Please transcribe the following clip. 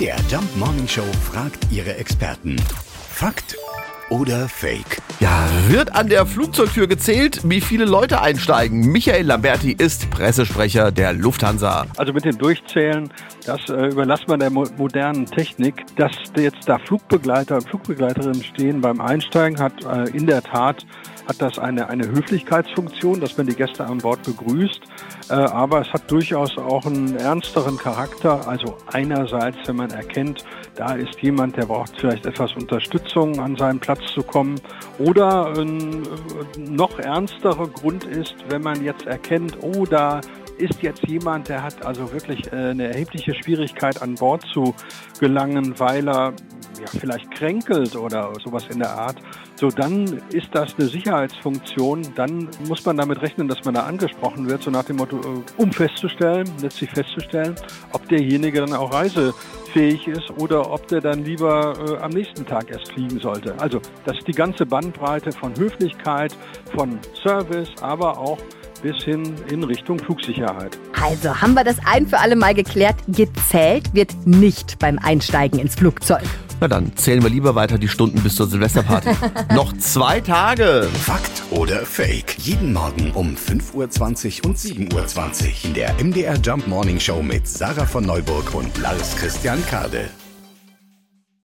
MDR Jump Morning Show fragt ihre Experten. Fakt oder Fake? Ja, wird an der Flugzeugtür gezählt, wie viele Leute einsteigen? Michael Lamberti ist Pressesprecher der Lufthansa. Also mit dem Durchzählen, das äh, überlässt man der mo modernen Technik. Dass jetzt da Flugbegleiter und Flugbegleiterinnen stehen beim Einsteigen, hat äh, in der Tat hat das eine, eine Höflichkeitsfunktion, dass man die Gäste an Bord begrüßt. Äh, aber es hat durchaus auch einen ernsteren Charakter. Also einerseits, wenn man erkennt, da ist jemand, der braucht vielleicht etwas Unterstützung, an seinen Platz zu kommen. Oder ein noch ernsterer Grund ist, wenn man jetzt erkennt, oh, da ist jetzt jemand, der hat also wirklich äh, eine erhebliche Schwierigkeit an Bord zu gelangen, weil er ja, vielleicht kränkelt oder sowas in der Art, so dann ist das eine Sicherheitsfunktion. Dann muss man damit rechnen, dass man da angesprochen wird, so nach dem Motto, äh, um festzustellen, letztlich festzustellen, ob derjenige dann auch reisefähig ist oder ob der dann lieber äh, am nächsten Tag erst fliegen sollte. Also das ist die ganze Bandbreite von Höflichkeit, von Service, aber auch bis hin in Richtung Flugsicherheit. Also haben wir das ein für alle Mal geklärt. Gezählt wird nicht beim Einsteigen ins Flugzeug. Na dann zählen wir lieber weiter die Stunden bis zur Silvesterparty. Noch zwei Tage. Fakt oder Fake? Jeden Morgen um 5.20 Uhr und 7.20 Uhr in der MDR Jump Morning Show mit Sarah von Neuburg und Lars Christian Kade.